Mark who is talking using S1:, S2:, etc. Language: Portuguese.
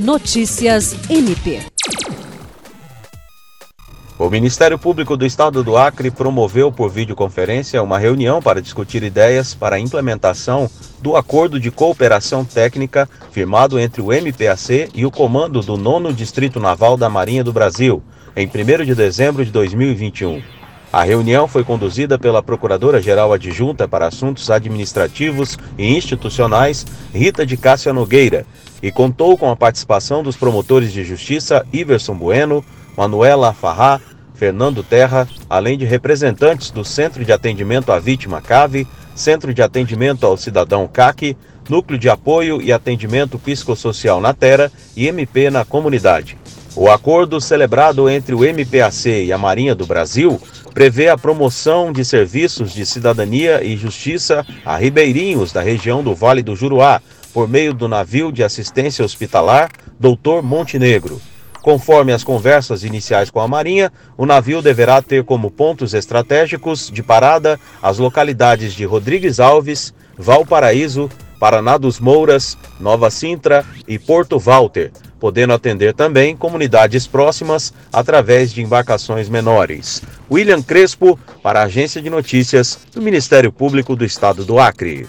S1: Notícias MP.
S2: O Ministério Público do Estado do Acre promoveu por videoconferência uma reunião para discutir ideias para a implementação do Acordo de Cooperação Técnica firmado entre o MPAC e o Comando do 9 Distrito Naval da Marinha do Brasil, em 1 de dezembro de 2021. A reunião foi conduzida pela Procuradora-Geral Adjunta para Assuntos Administrativos e Institucionais, Rita de Cássia Nogueira, e contou com a participação dos promotores de justiça Iverson Bueno, Manuela Farrá, Fernando Terra, além de representantes do Centro de Atendimento à Vítima CAVE, Centro de Atendimento ao Cidadão CAC, Núcleo de Apoio e Atendimento Psicossocial na Terra e MP na Comunidade. O acordo celebrado entre o MPAC e a Marinha do Brasil prevê a promoção de serviços de cidadania e justiça a ribeirinhos da região do Vale do Juruá, por meio do navio de assistência hospitalar Doutor Montenegro. Conforme as conversas iniciais com a Marinha, o navio deverá ter como pontos estratégicos de parada as localidades de Rodrigues Alves, Valparaíso, Paraná dos Mouras, Nova Sintra e Porto Walter, podendo atender também comunidades próximas através de embarcações menores. William Crespo, para a Agência de Notícias do Ministério Público do Estado do Acre.